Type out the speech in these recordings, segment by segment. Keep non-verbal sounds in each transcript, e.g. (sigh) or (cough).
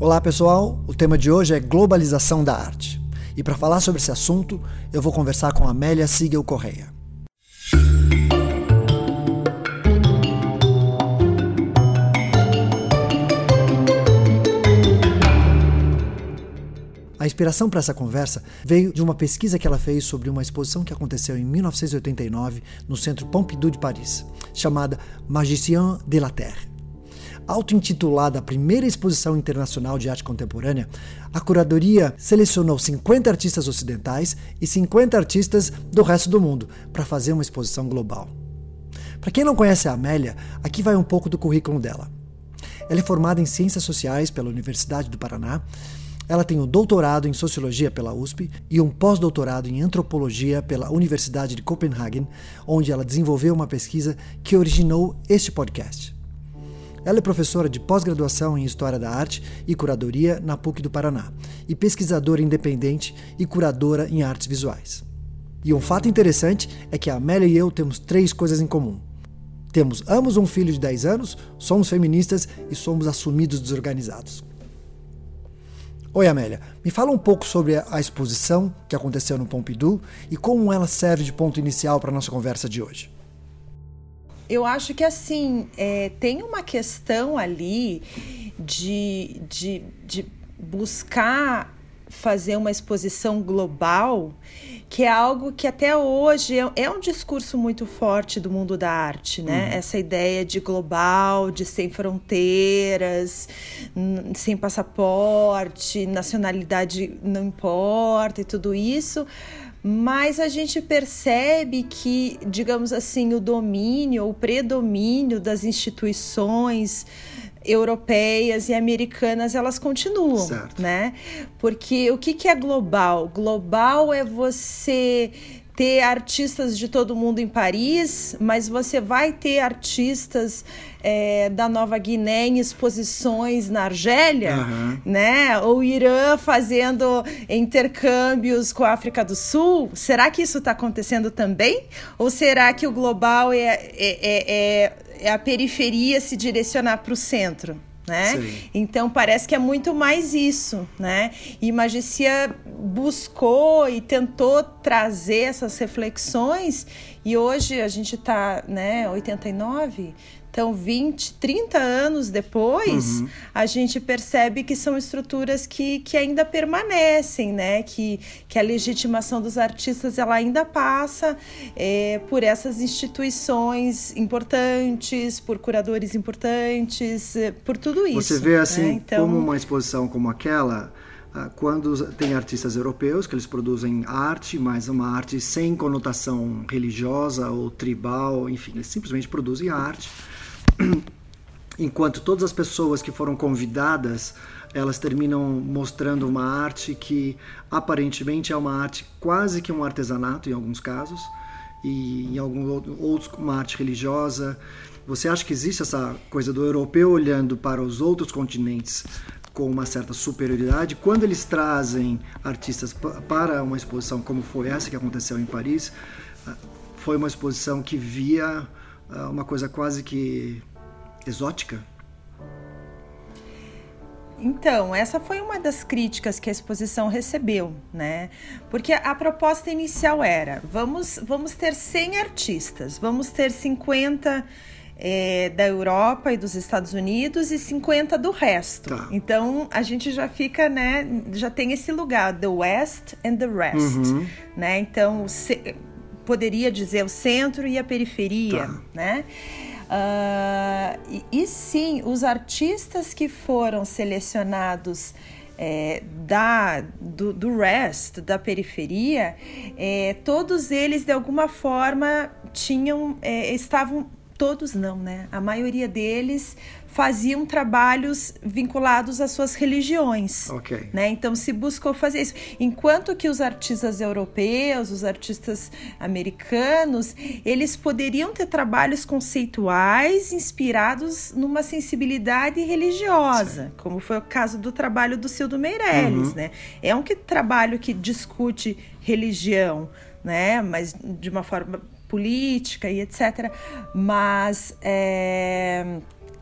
Olá pessoal, o tema de hoje é globalização da arte. E para falar sobre esse assunto, eu vou conversar com Amélia Sigel Correia. A inspiração para essa conversa veio de uma pesquisa que ela fez sobre uma exposição que aconteceu em 1989 no Centro Pompidou de Paris, chamada Magicien de la Terre. Auto-intitulada primeira exposição internacional de arte contemporânea, a curadoria selecionou 50 artistas ocidentais e 50 artistas do resto do mundo para fazer uma exposição global. Para quem não conhece a Amélia, aqui vai um pouco do currículo dela. Ela é formada em Ciências Sociais pela Universidade do Paraná ela tem um doutorado em Sociologia pela USP e um pós-doutorado em Antropologia pela Universidade de Copenhagen, onde ela desenvolveu uma pesquisa que originou este podcast. Ela é professora de pós-graduação em História da Arte e Curadoria na PUC do Paraná e pesquisadora independente e curadora em artes visuais. E um fato interessante é que a Amélia e eu temos três coisas em comum. Temos ambos um filho de 10 anos, somos feministas e somos assumidos desorganizados. Oi, Amélia. Me fala um pouco sobre a exposição que aconteceu no Pompidou e como ela serve de ponto inicial para a nossa conversa de hoje. Eu acho que assim é, tem uma questão ali de, de, de buscar fazer uma exposição global que é algo que até hoje é, é, um discurso muito forte do mundo da arte, né? Uhum. Essa ideia de global, de sem fronteiras, sem passaporte, nacionalidade não importa e tudo isso. Mas a gente percebe que, digamos assim, o domínio, o predomínio das instituições europeias e americanas elas continuam, certo. né? Porque o que, que é global? Global é você ter artistas de todo mundo em Paris, mas você vai ter artistas é, da Nova Guiné em exposições na Argélia, uhum. né? Ou Irã fazendo intercâmbios com a África do Sul. Será que isso está acontecendo também? Ou será que o global é, é, é, é é a periferia se direcionar para o centro. Né? Então parece que é muito mais isso, né? E Magicia buscou e tentou trazer essas reflexões e hoje a gente está, né, 89, então, 20, 30 anos depois, uhum. a gente percebe que são estruturas que, que ainda permanecem, né? Que, que a legitimação dos artistas ela ainda passa é, por essas instituições importantes, por curadores importantes, é, por tudo isso. Você vê assim, né? então... como uma exposição como aquela quando tem artistas europeus que eles produzem arte, mas uma arte sem conotação religiosa ou tribal, enfim, eles simplesmente produzem arte (clears throat) enquanto todas as pessoas que foram convidadas elas terminam mostrando uma arte que aparentemente é uma arte quase que um artesanato em alguns casos e em alguns outros uma arte religiosa. Você acha que existe essa coisa do europeu olhando para os outros continentes com uma certa superioridade? Quando eles trazem artistas para uma exposição como foi essa que aconteceu em Paris, ah, foi uma exposição que via ah, uma coisa quase que exótica? Então, essa foi uma das críticas que a exposição recebeu, né? Porque a proposta inicial era: vamos, vamos ter 100 artistas, vamos ter 50 é, da Europa e dos Estados Unidos e 50 do resto. Tá. Então a gente já fica, né? Já tem esse lugar, the West and the rest, uhum. né? Então se, poderia dizer o centro e a periferia, tá. né? Uh, e, e, sim, os artistas que foram selecionados é, da, do, do rest, da periferia, é, todos eles de alguma forma tinham, é, estavam todos não, né? A maioria deles faziam trabalhos vinculados às suas religiões. Okay. Né? Então se buscou fazer isso. Enquanto que os artistas europeus, os artistas americanos, eles poderiam ter trabalhos conceituais inspirados numa sensibilidade religiosa, Sim. como foi o caso do trabalho do Cildo Meirelles. Uhum. Né? É um que, trabalho que discute religião, né? mas de uma forma política e etc. Mas é,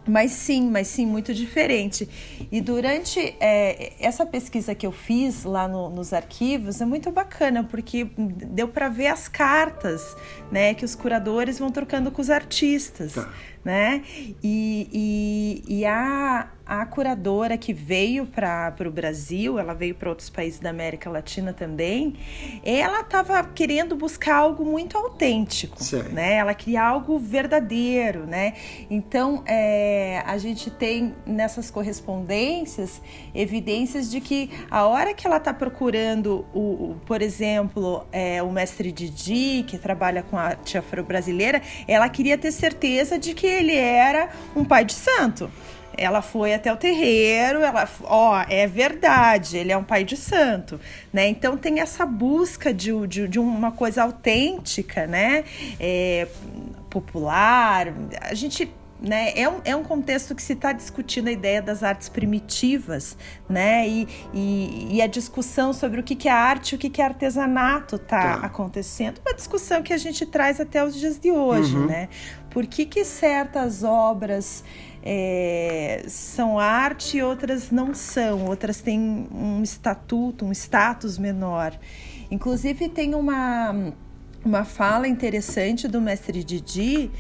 Mas sim, mas sim, muito diferente. E durante é, essa pesquisa que eu fiz lá no, nos arquivos é muito bacana, porque deu para ver as cartas né, que os curadores vão trocando com os artistas. Tá. Né? E, e, e a, a curadora que veio para o Brasil, ela veio para outros países da América Latina também, ela estava querendo buscar algo muito autêntico, né? Ela queria algo verdadeiro, né? Então, é, a gente tem nessas correspondências evidências de que a hora que ela está procurando, o, o, por exemplo, é, o mestre Didi, que trabalha com a arte afro-brasileira, ela queria ter certeza de que ele era um pai de santo. Ela foi até o terreiro, ela, ó, é verdade, ele é um pai de santo, né? Então tem essa busca de, de, de uma coisa autêntica, né? É, popular. A gente né? É, um, é um contexto que se está discutindo a ideia das artes primitivas, né? E, e, e, a discussão sobre o que, que é arte e o que, que é artesanato está tá. acontecendo. Uma discussão que a gente traz até os dias de hoje, uhum. né? Por que, que certas obras é, são arte e outras não são, outras têm um estatuto, um status menor. Inclusive, tem uma, uma fala interessante do mestre Didi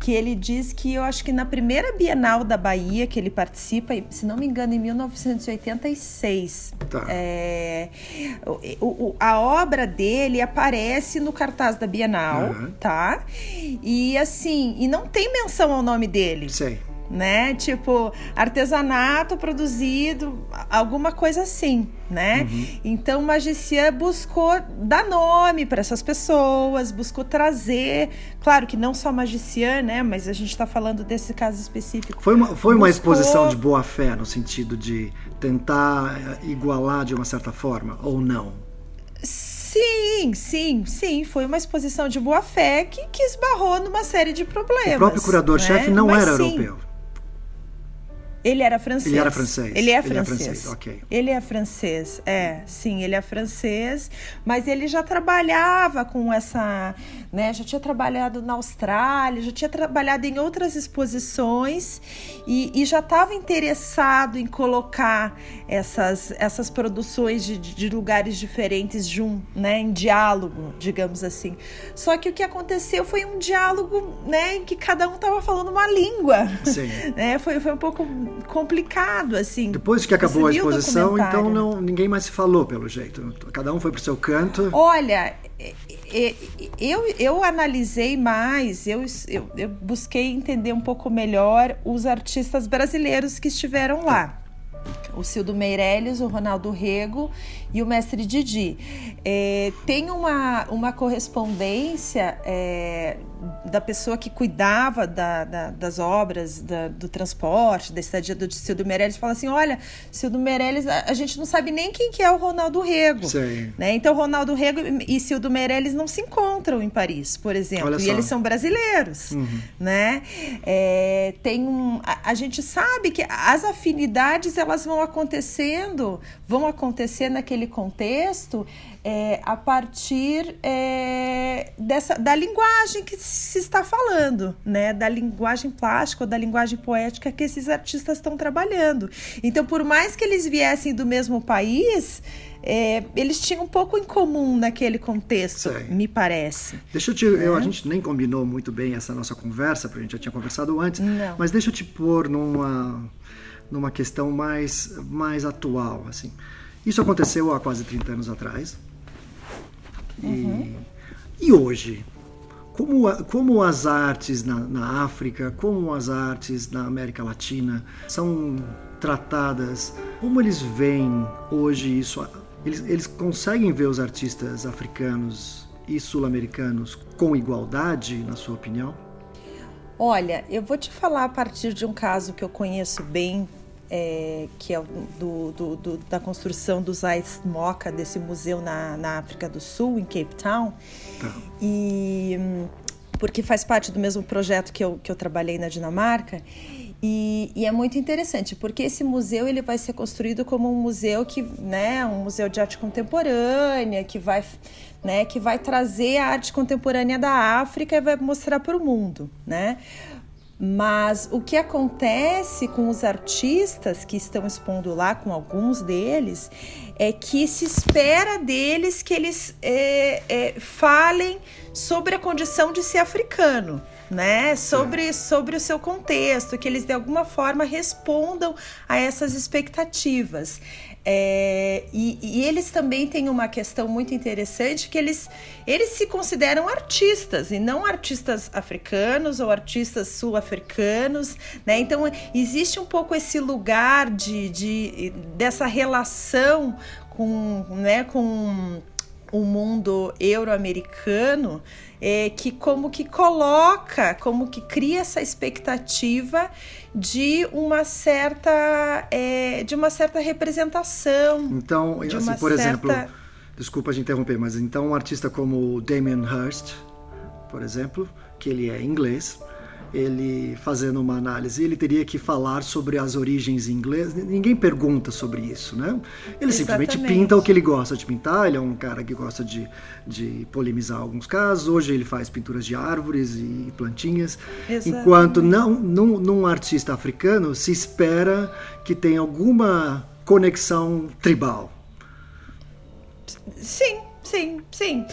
que ele diz que eu acho que na primeira Bienal da Bahia que ele participa, se não me engano, em 1986, tá. é, o, o, a obra dele aparece no cartaz da Bienal, uhum. tá? E assim, e não tem menção ao nome dele. Sei né? Tipo, artesanato produzido, alguma coisa assim, né? Uhum. Então, Magician buscou dar nome para essas pessoas, buscou trazer, claro que não só Magician, né? Mas a gente está falando desse caso específico. Foi uma, foi uma buscou... exposição de boa fé, no sentido de tentar eh, igualar de uma certa forma, ou não? Sim, sim, sim. Foi uma exposição de boa fé que, que esbarrou numa série de problemas. O próprio curador-chefe né? não Mas, era sim, europeu. Ele era francês. Ele era francês. Ele é francês. Ele é francês, ok. Ele é francês, é, sim, ele é francês, mas ele já trabalhava com essa, né, já tinha trabalhado na Austrália, já tinha trabalhado em outras exposições e, e já estava interessado em colocar essas, essas produções de, de lugares diferentes junto, né, em diálogo, digamos assim. Só que o que aconteceu foi um diálogo, né, em que cada um estava falando uma língua. Sim. (laughs) né, foi, foi um pouco complicado, assim. Depois que acabou a exposição, então não, ninguém mais se falou, pelo jeito. Cada um foi para o seu canto. Olha, eu, eu analisei mais, eu, eu, eu busquei entender um pouco melhor os artistas brasileiros que estiveram lá o Cildo Meirelles, o Ronaldo Rego e o mestre Didi. É, tem uma, uma correspondência é, da pessoa que cuidava da, da, das obras, da, do transporte, da estadia do Cildo Meirelles, fala assim, olha, Cildo Meirelles, a, a, gente não sabe nem quem que é o Ronaldo Rego. Sim. Né? Então, Ronaldo Rego e Cildo Meirelles não se encontram em Paris, por exemplo, e eles são brasileiros. Uhum. Né? É, tem um, a, a gente sabe que as afinidades elas vão acontecendo, vão acontecer naquele contexto é, a partir é, dessa, da linguagem que se está falando, né? Da linguagem plástica ou da linguagem poética que esses artistas estão trabalhando. Então, por mais que eles viessem do mesmo país, é, eles tinham um pouco em comum naquele contexto, Sei. me parece. Deixa eu te. Eu, a gente nem combinou muito bem essa nossa conversa, porque a gente já tinha conversado antes. Não. Mas deixa eu te pôr numa, numa questão mais, mais atual. assim. Isso aconteceu há quase 30 anos atrás. Uhum. E, e hoje? Como, como as artes na, na África, como as artes na América Latina são tratadas, como eles veem hoje isso? Eles, eles conseguem ver os artistas africanos e sul-americanos com igualdade, na sua opinião? Olha, eu vou te falar a partir de um caso que eu conheço bem é, que é do, do, do, da construção do Zayt Moca, desse museu na, na África do Sul, em Cape Town. Tá. E porque faz parte do mesmo projeto que eu, que eu trabalhei na Dinamarca. E, e, é muito interessante, porque esse museu ele vai ser construído como um museu que, né, um museu de arte contemporânea, que vai, né, que vai trazer a arte contemporânea da África e vai mostrar para o mundo, né? Mas o que acontece com os artistas que estão expondo lá, com alguns deles, é que se espera deles que eles é, é, falem sobre a condição de ser africano né? Sobre, sobre o seu contexto, que eles de alguma forma respondam a essas expectativas. É, e, e, eles também têm uma questão muito interessante que eles, eles se consideram artistas e não artistas africanos ou artistas sul-africanos, né? Então existe um pouco esse lugar de, de dessa relação com, né, com o mundo euro-americano é, que como que coloca, como que cria essa expectativa de uma certa é, de uma certa representação. Então, assim, por certa... exemplo, desculpa de interromper, mas então um artista como Damien Hirst, por exemplo, que ele é inglês, ele fazendo uma análise, ele teria que falar sobre as origens inglesas. Ninguém pergunta sobre isso, né? Ele Exatamente. simplesmente pinta o que ele gosta de pintar. Ele é um cara que gosta de, de polemizar alguns casos. Hoje ele faz pinturas de árvores e plantinhas. Exatamente. Enquanto não, num, num artista africano se espera que tenha alguma conexão tribal. Sim, sim, sim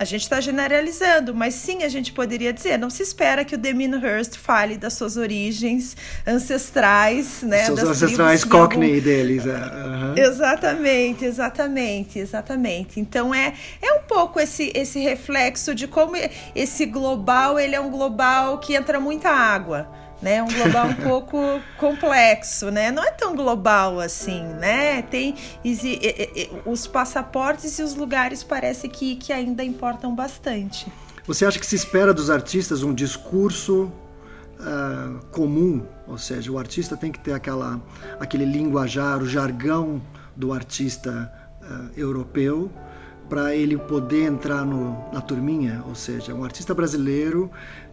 a gente está generalizando, mas sim a gente poderia dizer, não se espera que o Demino Hurst fale das suas origens ancestrais, né? Seus ancestrais cockney algum... deles. Uhum. Exatamente, exatamente, exatamente. Então é, é um pouco esse, esse reflexo de como esse global, ele é um global que entra muita água né? Um global um pouco complexo, né? Não é tão global assim, né? Tem os passaportes e os lugares parece que, que ainda importam bastante. Você acha que se espera dos artistas um discurso uh, comum, ou seja, o artista tem que ter aquela, aquele linguajar, o jargão do artista uh, europeu para ele poder entrar no, na turminha, ou seja, um artista brasileiro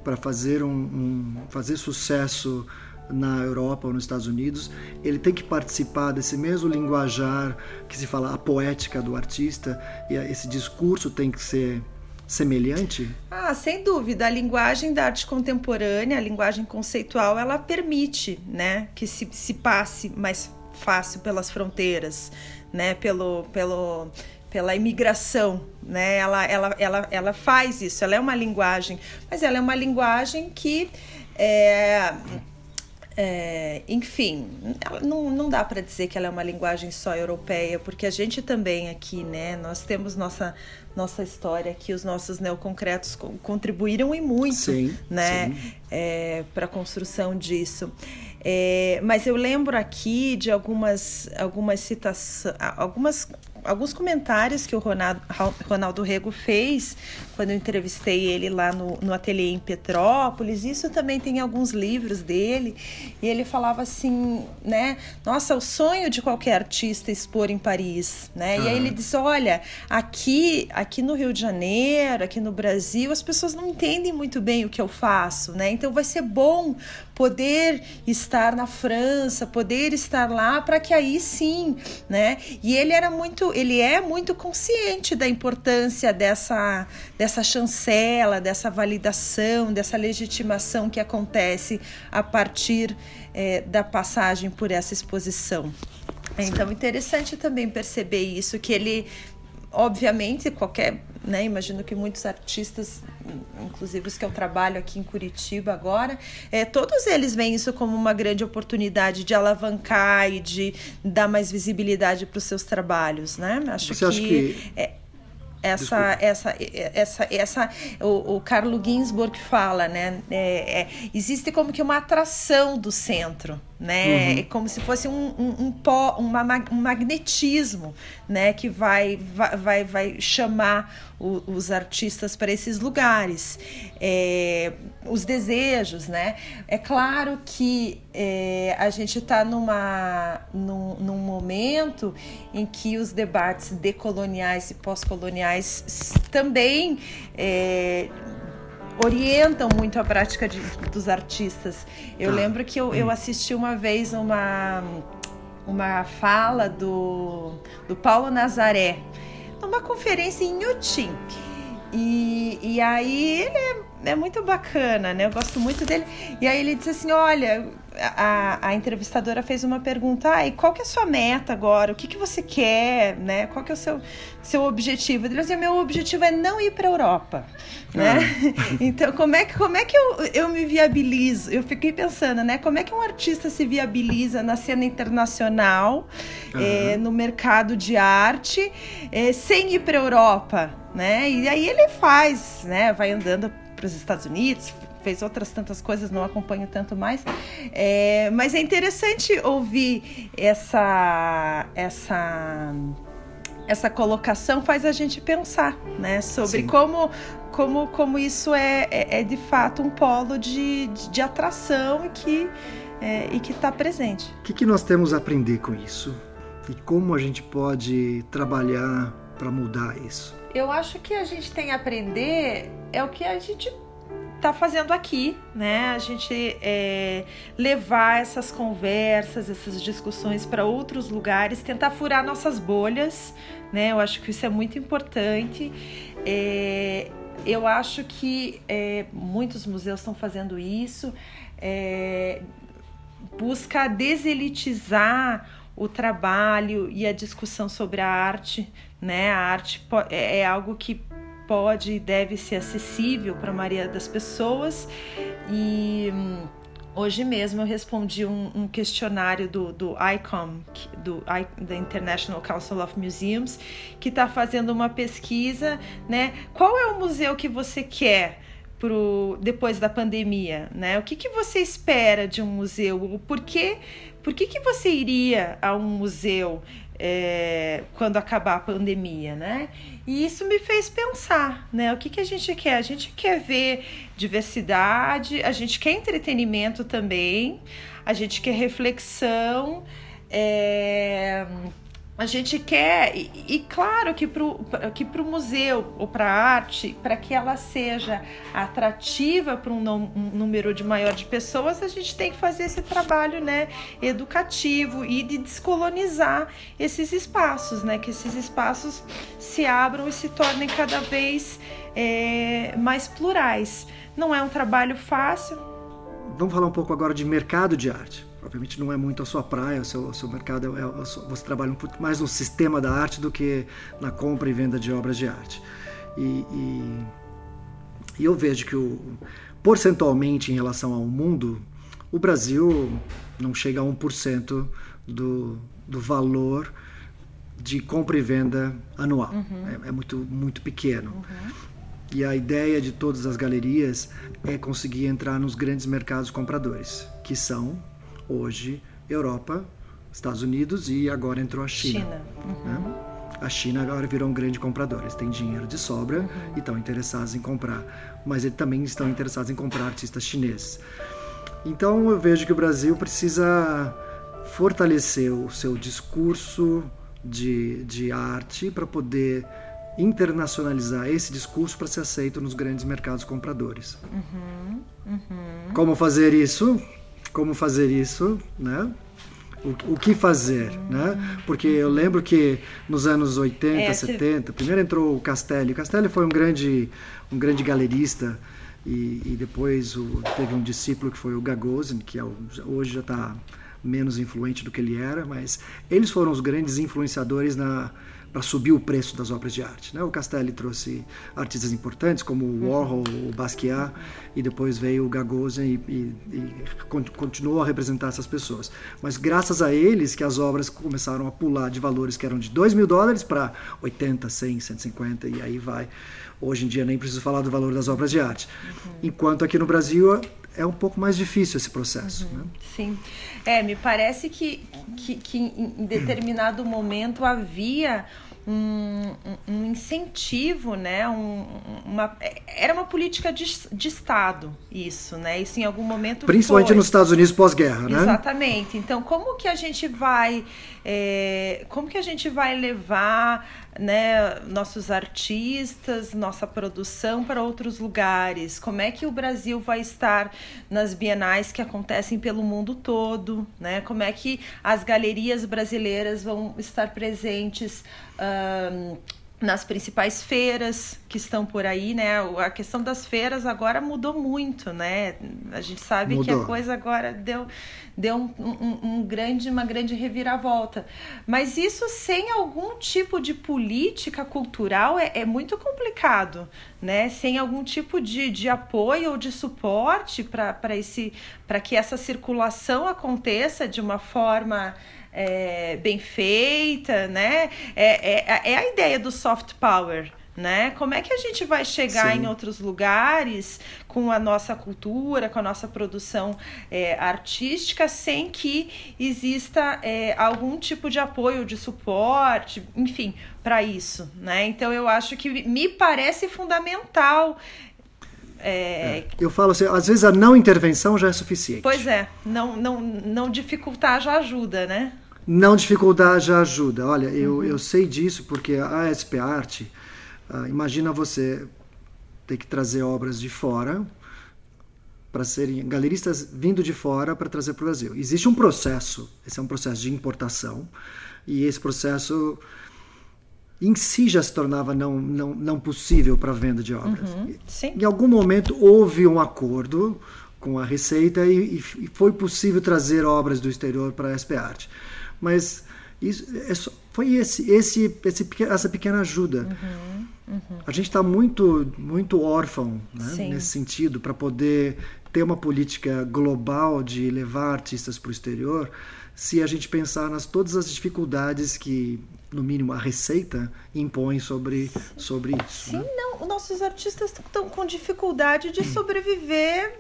para fazer, um, um, fazer sucesso na Europa ou nos Estados Unidos, ele tem que participar desse mesmo linguajar que se fala a poética do artista e esse discurso tem que ser semelhante? Ah, sem dúvida. A linguagem da arte contemporânea, a linguagem conceitual, ela permite, né, que se, se passe mais fácil pelas fronteiras, né, pelo, pelo pela imigração, né? Ela, ela, ela, ela faz isso, ela é uma linguagem, mas ela é uma linguagem que é, é, enfim, não, não dá para dizer que ela é uma linguagem só europeia, porque a gente também aqui, né? Nós temos nossa, nossa história aqui, os nossos neoconcretos contribuíram e muito, sim, né? É, para a construção disso. É, mas eu lembro aqui de algumas, algumas citações, algumas alguns comentários que o Ronaldo, Ronaldo Rego fez quando eu entrevistei ele lá no, no ateliê em Petrópolis. Isso também tem alguns livros dele. E ele falava assim, né? Nossa, o sonho de qualquer artista expor em Paris, né? Uhum. E aí ele diz, olha, aqui, aqui no Rio de Janeiro, aqui no Brasil, as pessoas não entendem muito bem o que eu faço, né? Então vai ser bom poder estar na França, poder estar lá para que aí sim, né? E ele era muito, ele é muito consciente da importância dessa dessa chancela, dessa validação, dessa legitimação que acontece a partir é, da passagem por essa exposição. Então, interessante também perceber isso, que ele obviamente, qualquer, né, imagino que muitos artistas, inclusive os que eu trabalho aqui em Curitiba agora, é, todos eles veem isso como uma grande oportunidade de alavancar e de dar mais visibilidade para os seus trabalhos, né? Acho Você que, acha que... É, essa, essa, essa, essa, o, o Carlo Ginsburg fala, né? É, é, existe como que uma atração do centro, né? Uhum. É como se fosse um, um, um, pó, uma, um magnetismo, né? Que vai, vai, vai chamar o, os artistas para esses lugares. É, os desejos, né? É claro que é, a gente está numa, num, num momento em que os debates decoloniais e pós-coloniais também é, orientam muito a prática de, dos artistas. Eu ah. lembro que eu, eu assisti uma vez uma, uma fala do, do Paulo Nazaré numa conferência em Inhotim. E, e aí ele é é muito bacana, né? Eu gosto muito dele. E aí ele disse assim: olha, a, a entrevistadora fez uma pergunta, ah, e qual que é a sua meta agora? O que, que você quer, né? Qual que é o seu, seu objetivo? Ele disse, meu objetivo é não ir para a Europa, né? Ah. (laughs) então, como é que, como é que eu, eu me viabilizo? Eu fiquei pensando, né? Como é que um artista se viabiliza na cena internacional, uhum. é, no mercado de arte, é, sem ir para a Europa, né? E aí ele faz, né? Vai andando para os Estados Unidos, fez outras tantas coisas, não acompanho tanto mais. É, mas é interessante ouvir essa, essa, essa colocação, faz a gente pensar né, sobre como, como, como isso é, é, é, de fato um polo de, de, de atração e que é, e que está presente. O que, que nós temos a aprender com isso? E como a gente pode trabalhar para mudar isso? Eu acho que a gente tem a aprender é o que a gente tá fazendo aqui, né? A gente é, levar essas conversas, essas discussões para outros lugares, tentar furar nossas bolhas, né? Eu acho que isso é muito importante. É, eu acho que é, muitos museus estão fazendo isso. É, busca deselitizar o trabalho e a discussão sobre a arte, né? A arte é, é algo que pode e deve ser acessível para a maioria das pessoas. E hum, hoje mesmo eu respondi um, um questionário do, do ICOM, do da International Council of Museums, que está fazendo uma pesquisa, né? Qual é o museu que você quer? Pro, depois da pandemia, né? O que, que você espera de um museu? Por que, por que, que você iria a um museu? É, quando acabar a pandemia, né? E isso me fez pensar, né? O que, que a gente quer? A gente quer ver diversidade, a gente quer entretenimento também, a gente quer reflexão, é, a gente quer, e, e claro que para o museu ou para a arte, para que ela seja atrativa para um, um, número de maior de pessoas, a gente tem que fazer esse trabalho né, educativo e de descolonizar esses espaços, né, que esses espaços se abram e se tornem cada vez é, mais plurais. Não é um trabalho fácil. Vamos falar um pouco agora de mercado de arte obviamente não é muito a sua praia, o seu, seu mercado, é, é, você trabalha um mais no sistema da arte do que na compra e venda de obras de arte. E, e, e eu vejo que o, porcentualmente em relação ao mundo, o Brasil não chega a 1% do, do valor de compra e venda anual. Uhum. É, é, muito, muito pequeno. Uhum. E a ideia de todas as galerias é conseguir entrar nos grandes mercados compradores, que são hoje Europa, Estados Unidos e agora entrou a China. China. Uhum. Né? A China agora virou um grande comprador. Eles têm dinheiro de sobra uhum. e estão interessados em comprar. Mas eles também estão interessados em comprar artistas chineses. Então eu vejo que o Brasil precisa fortalecer o seu discurso de, de arte para poder internacionalizar esse discurso para ser aceito nos grandes mercados compradores. Uhum, uhum. Como fazer isso? Como fazer isso, né? O, o que fazer, né? Porque eu lembro que nos anos 80, é, 70, primeiro entrou o Castelli. O Castelli foi um grande, um grande galerista e, e depois o, teve um discípulo que foi o Gagosian, que é o, hoje já está menos influente do que ele era, mas eles foram os grandes influenciadores na para subir o preço das obras de arte. Né? O Castelli trouxe artistas importantes como o uhum. Warhol, o Basquiat, e depois veio o Gagosian e, e, e, continuou a representar essas pessoas. Mas graças a eles que as obras começaram a pular de valores que eram de 2 mil dólares para 80, 100, 150 e aí vai. Hoje em dia nem preciso falar do valor das obras de arte. Uhum. Enquanto aqui no Brasil é um pouco mais difícil esse processo. Uhum, né? Sim. É, me parece que, que, que em determinado momento havia um, um, incentivo, né? Um, uma, era uma política de, de Estado, isso, né? Isso em algum momento. Principalmente foi. nos Estados Unidos pós-guerra, né? Exatamente. Então, como que a gente vai. É, como que a gente vai levar né, nossos artistas, nossa produção para outros lugares? Como é que o Brasil vai estar nas bienais que acontecem pelo mundo todo? Né? Como é que as galerias brasileiras vão estar presentes? Nas principais feiras que estão por aí, né? A questão das feiras agora mudou muito, né? A gente sabe mudou. que a coisa agora deu, deu um, um, um, grande, uma grande reviravolta. Mas isso sem algum tipo de política cultural é, é muito complicado, né? Sem algum tipo de, de apoio ou de suporte para que essa circulação aconteça de uma forma é, bem feita, né? É, é, é a ideia do soft power, né? Como é que a gente vai chegar Sim. em outros lugares com a nossa cultura, com a nossa produção é, artística, sem que exista é, algum tipo de apoio, de suporte, enfim, para isso, né? Então eu acho que me parece fundamental. É... É. Eu falo assim, às vezes a não intervenção já é suficiente. Pois é, não, não, não dificultar já ajuda, né? Não dificuldade já ajuda. Olha, eu, eu sei disso porque a SP Arte, uh, imagina você ter que trazer obras de fora para serem galeristas vindo de fora para trazer para o Brasil. Existe um processo, esse é um processo de importação, e esse processo em si já se tornava não, não, não possível para a venda de obras. Uhum, em algum momento houve um acordo com a Receita e, e foi possível trazer obras do exterior para a SP Arte. Mas isso é só, foi esse, esse, esse, essa pequena ajuda. Uhum, uhum. A gente está muito, muito órfão né, nesse sentido para poder ter uma política global de levar artistas para o exterior. Se a gente pensar nas todas as dificuldades que, no mínimo, a receita impõe sobre, sobre isso. Sim, né? não. Nossos artistas estão com dificuldade de sobreviver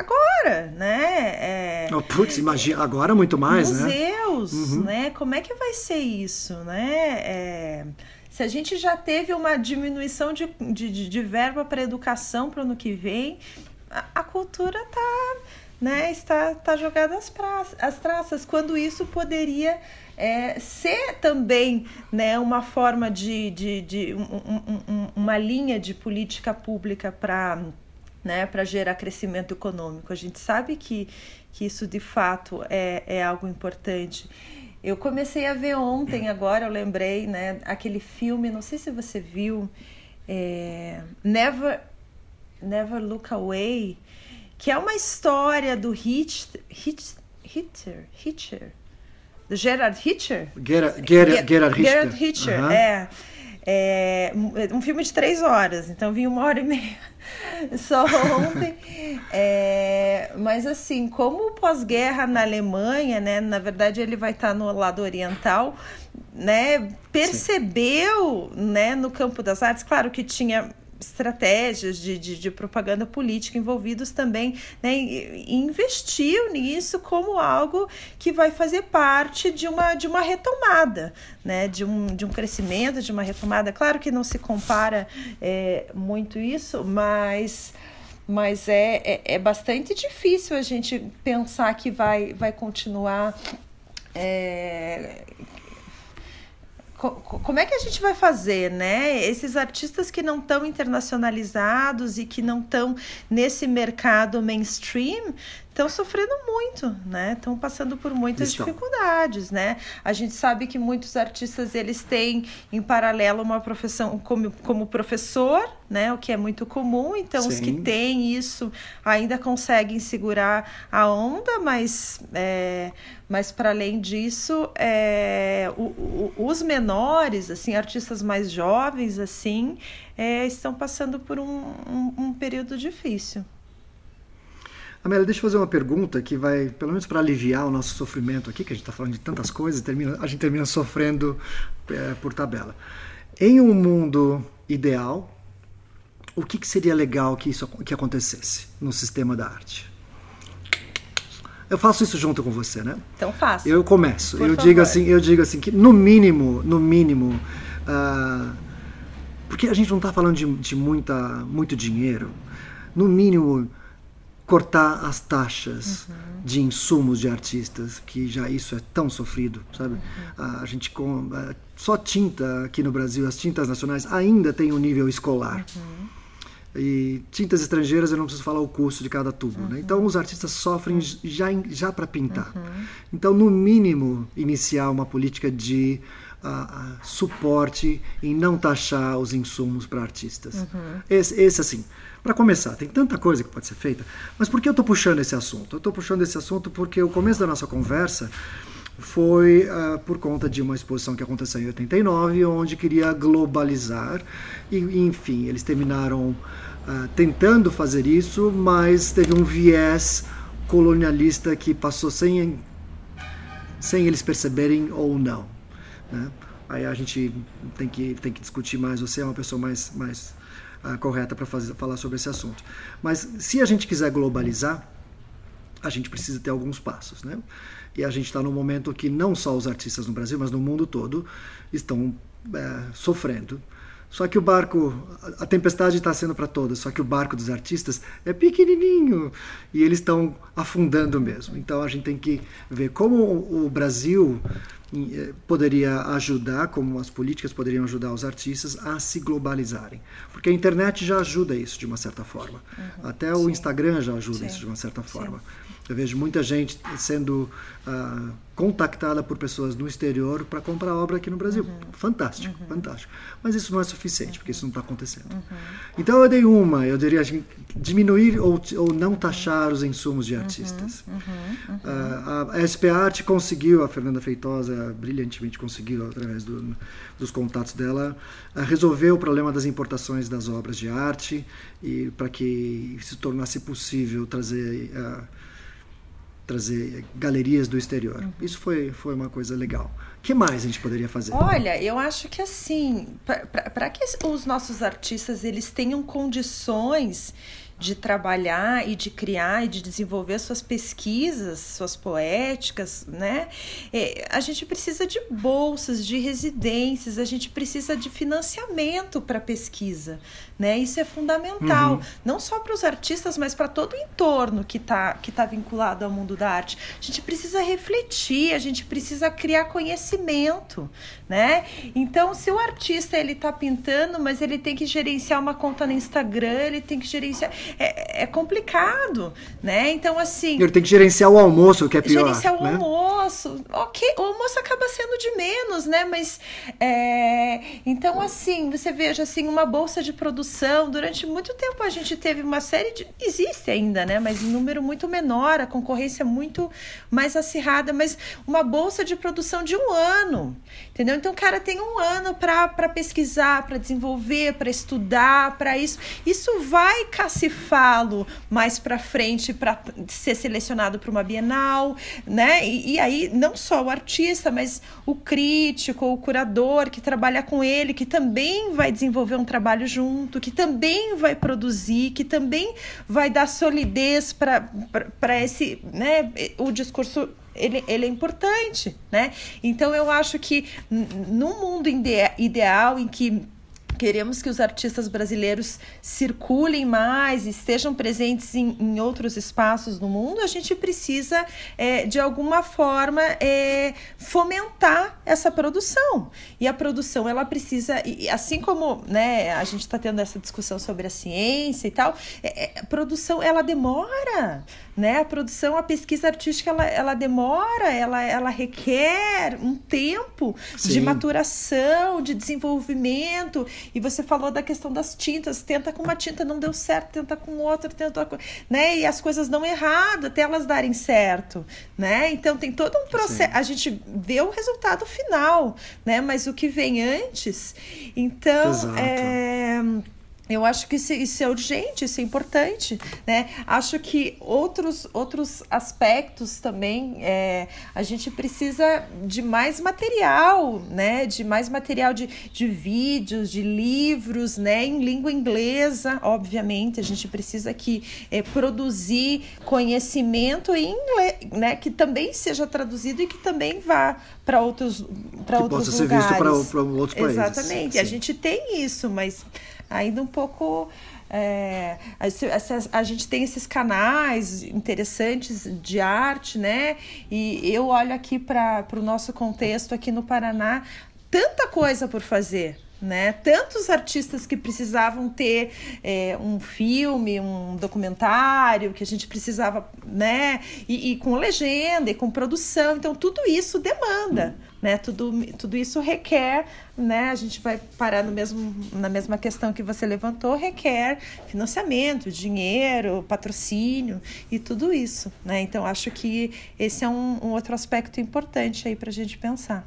agora, né? É, oh, putz, imagina, agora muito mais, museus, né? Museus, uhum. né? Como é que vai ser isso, né? É, se a gente já teve uma diminuição de, de, de verba para educação para o ano que vem, a, a cultura tá, né, está, está jogada às, praças, às traças, quando isso poderia é, ser também né, uma forma de, de, de um, um, um, uma linha de política pública para né, para gerar crescimento econômico. A gente sabe que, que isso de fato é, é algo importante. Eu comecei a ver ontem, (clears throat) agora eu lembrei, né, aquele filme, não sei se você viu, é, Never, Never Look Away, que é uma história do Hitcher, Hitcher, Hitcher, do Gerard Hitcher? Gerard, Gerard, Gerard Hitcher. Gerard Hitcher, uhum. é. É um filme de três horas, então vi uma hora e meia (laughs) só ontem. É, mas assim, como pós-guerra na Alemanha, né? Na verdade, ele vai estar no lado oriental, né? Percebeu, Sim. né? No campo das artes, claro que tinha estratégias de, de, de, propaganda política envolvidos também, né, investiu nisso como algo que vai fazer parte de uma, de uma retomada, né, de, um, de um crescimento, de uma retomada. Claro que não se compara é, muito isso, mas mas é, é, é, bastante difícil a gente pensar que vai, vai continuar é, como é que a gente vai fazer, né? Esses artistas que não estão internacionalizados e que não estão nesse mercado mainstream estão sofrendo muito, né? Estão passando por muitas Isso. dificuldades, né? A gente sabe que muitos artistas eles têm em paralelo uma profissão como, como professor, né? O que é muito comum. Então Sim. os que têm isso ainda conseguem segurar a onda, mas é, mas para além disso, é, o, o, os menores, assim, artistas mais jovens, assim, é, estão passando por um, um, um período difícil. Amélia, deixa eu fazer uma pergunta que vai, pelo menos para aliviar o nosso sofrimento aqui, que a gente está falando de tantas coisas, termina, a gente termina sofrendo é, por tabela. Em um mundo ideal, o que, que seria legal que isso que acontecesse no sistema da arte? Eu faço isso junto com você, né? Então faço. Eu começo. Por eu favor. digo assim, eu digo assim que no mínimo, no mínimo, uh, porque a gente não está falando de, de muita, muito dinheiro. No mínimo cortar as taxas uhum. de insumos de artistas, que já isso é tão sofrido, sabe? Uhum. A gente com só tinta aqui no Brasil, as tintas nacionais ainda tem um nível escolar. Uhum. E tintas estrangeiras eu não preciso falar o custo de cada tubo, né? Então os artistas sofrem já já para pintar. Então no mínimo iniciar uma política de a, a suporte em não taxar os insumos para artistas. Uhum. Esse, esse, assim, para começar, tem tanta coisa que pode ser feita, mas por que eu estou puxando esse assunto? Eu estou puxando esse assunto porque o começo da nossa conversa foi uh, por conta de uma exposição que aconteceu em 89, onde queria globalizar, e enfim, eles terminaram uh, tentando fazer isso, mas teve um viés colonialista que passou sem, sem eles perceberem ou não. Né? Aí a gente tem que, tem que discutir mais, você é uma pessoa mais, mais correta para falar sobre esse assunto. Mas se a gente quiser globalizar, a gente precisa ter alguns passos. Né? E a gente está num momento que não só os artistas no Brasil, mas no mundo todo estão é, sofrendo. Só que o barco, a tempestade está sendo para todos, só que o barco dos artistas é pequenininho e eles estão afundando mesmo. Então a gente tem que ver como o Brasil poderia ajudar, como as políticas poderiam ajudar os artistas a se globalizarem. Porque a internet já ajuda isso de uma certa forma. Uhum, Até o Instagram já ajuda sim, isso de uma certa forma. Sim. Eu vejo muita gente sendo uh, contactada por pessoas no exterior para comprar obra aqui no Brasil. Uhum. Fantástico, uhum. fantástico. Mas isso não é suficiente, porque isso não está acontecendo. Uhum. Então eu dei uma, eu diria assim, diminuir ou, ou não taxar os insumos de artistas. Uh, a SP Art conseguiu, a Fernanda Feitosa brilhantemente conseguiu, através do, dos contatos dela, uh, resolver o problema das importações das obras de arte e para que se tornasse possível trazer trazer galerias do exterior. Uhum. Isso foi, foi uma coisa legal. O que mais a gente poderia fazer? Olha, eu acho que assim, para que os nossos artistas eles tenham condições de trabalhar e de criar e de desenvolver suas pesquisas, suas poéticas, né? É, a gente precisa de bolsas, de residências, a gente precisa de financiamento para pesquisa, né? Isso é fundamental, uhum. não só para os artistas, mas para todo o entorno que está que tá vinculado ao mundo da arte. A gente precisa refletir, a gente precisa criar conhecimento, né? Então, se o artista ele está pintando, mas ele tem que gerenciar uma conta no Instagram, ele tem que gerenciar é, é complicado, né? Então, assim. Ele tem que gerenciar o almoço, que é pior. Gerenciar o né? almoço. Ok, o almoço acaba sendo de menos, né? Mas. É... Então, assim, você veja assim, uma bolsa de produção. Durante muito tempo a gente teve uma série de. Existe ainda, né? Mas em número muito menor, a concorrência muito mais acirrada, mas uma bolsa de produção de um ano. Entendeu? Então, o cara tem um ano para pesquisar, para desenvolver, para estudar, para isso. Isso vai cacifar falo mais para frente para ser selecionado para uma Bienal, né? E, e, aí não só o artista, mas o crítico, o curador que trabalha com ele, que também vai desenvolver um trabalho junto, que também vai produzir, que também vai dar solidez para esse, né? O discurso ele, ele é importante, né? Então eu acho que num mundo ideal em que queremos que os artistas brasileiros circulem mais, estejam presentes em, em outros espaços no mundo, a gente precisa, é, de alguma forma, é, fomentar essa produção. E a produção, ela precisa, assim como né, a gente está tendo essa discussão sobre a ciência e tal, é, é, a produção, ela demora né? A produção, a pesquisa artística, ela, ela demora, ela, ela requer um tempo Sim. de maturação, de desenvolvimento. E você falou da questão das tintas, tenta com uma tinta, não deu certo, tenta com outra, tenta com... né? E as coisas dão errado até elas darem certo, né? Então tem todo um processo, Sim. a gente vê o resultado final, né? Mas o que vem antes, então Exato. é eu acho que isso, isso, é urgente, isso é importante, né? Acho que outros, outros aspectos também, é, a gente precisa de mais material, né? De mais material de, de vídeos, de livros, né? Em língua inglesa, obviamente, a gente precisa aqui é, produzir conhecimento em inglês, né? Que também seja traduzido e que também vá para outros, para outros possa lugares. ser visto para outros países. Exatamente, Sim. a gente tem isso, mas ainda um pouco. É, a, gente tem esses canais interessantes de arte, né? E eu olho aqui para o nosso contexto aqui no Paraná, tanta coisa por fazer né? Tantos artistas que precisavam ter é, um filme, um documentário, que a gente precisava, né? E, e, com legenda e com produção. Então, tudo isso demanda, né? Tudo, tudo isso requer, né? A gente vai parar no mesmo, na mesma questão que você levantou, requer financiamento, dinheiro, patrocínio e tudo isso, né? Então, acho que esse é um, um outro aspecto importante aí para a gente pensar.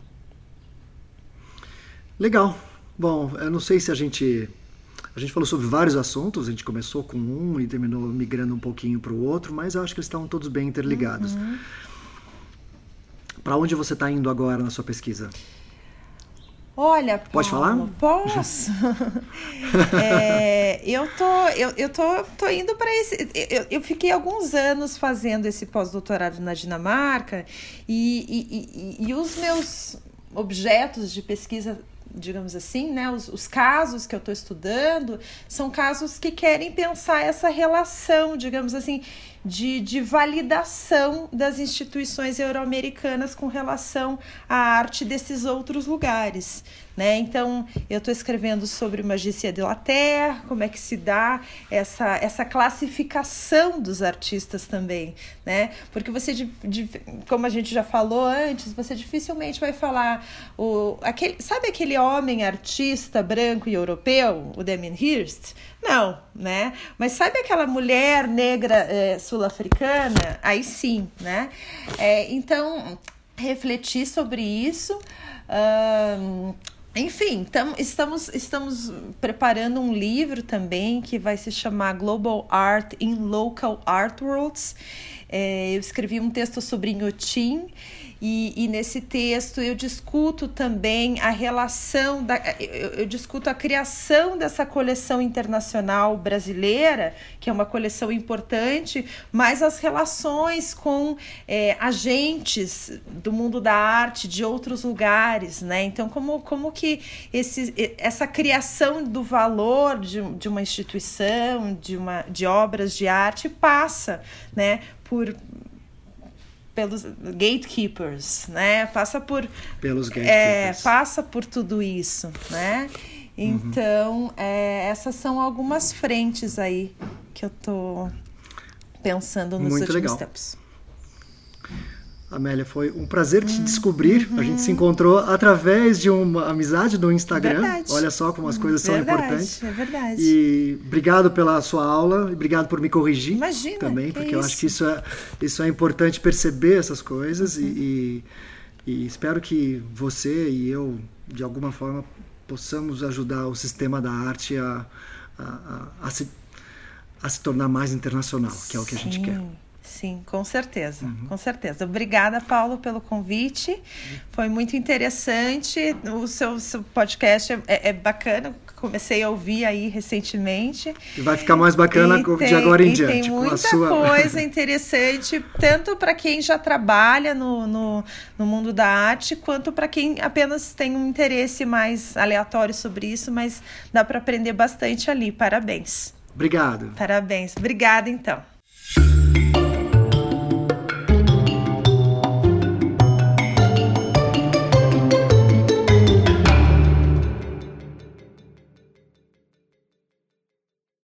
Legal. Bom, eu não sei se a gente. A gente falou sobre vários assuntos, a gente começou com um e terminou migrando um pouquinho para o outro, mas eu acho que eles estão todos bem interligados. Uhum. Para onde você está indo agora na sua pesquisa? Olha, Paulo, pode falar? Posso. (laughs) é, eu tô, eu, eu tô, tô indo para esse. Eu, eu fiquei alguns anos fazendo esse pós-doutorado na Dinamarca e, e, e, e os meus objetos de pesquisa digamos assim, né, os, os casos que eu estou estudando são casos que querem pensar essa relação, digamos assim, de, de validação das instituições euro-americanas com relação à arte desses outros lugares. Né? Então, eu estou escrevendo sobre Magia de la Terre, como é que se dá essa, essa classificação dos artistas também, né? Porque você, de, de, como a gente já falou antes, você dificilmente vai falar o aquele, sabe aquele homem artista branco e europeu, o Damien Hirst? Não, né? Mas sabe aquela mulher negra é, sul-africana? Aí sim, né? É, então, refletir sobre isso. Um, enfim, tam, estamos, estamos preparando um livro também que vai se chamar Global Art in Local Art Worlds. É, eu escrevi um texto sobre Inhotim e, e, nesse texto eu discuto também a relação, da, eu, eu, discuto a criação dessa coleção internacional brasileira, que é uma coleção importante, mas as relações com é, agentes do mundo da arte de outros lugares, né? Então, como, como que esse, essa criação do valor de, de uma instituição, de, uma, de obras de arte, passa né, por pelos gatekeepers, né? Passa por pelos é, gatekeepers. É, passa por tudo isso, né? Então, uhum. é, essas são algumas frentes aí que eu tô pensando nos Muito últimos legal. tempos. Amélia, foi um prazer te descobrir. Uhum. A gente se encontrou através de uma amizade no Instagram. Verdade. Olha só como as coisas verdade, são importantes. É verdade. E obrigado pela sua aula e obrigado por me corrigir Imagina, também, porque é eu acho que isso é, isso é importante perceber essas coisas uhum. e, e, e espero que você e eu, de alguma forma, possamos ajudar o sistema da arte a, a, a, a se, a se tornar mais internacional, que é o que Sim. a gente quer. Sim, com certeza, uhum. com certeza. Obrigada, Paulo, pelo convite. Foi muito interessante. O seu, seu podcast é, é, bacana. Comecei a ouvir aí recentemente. E vai ficar mais bacana e de tem, agora em diante. Tem muita sua... coisa (laughs) interessante, tanto para quem já trabalha no, no, no mundo da arte, quanto para quem apenas tem um interesse mais aleatório sobre isso, mas dá para aprender bastante ali. Parabéns. Obrigado. Parabéns. Obrigada, então.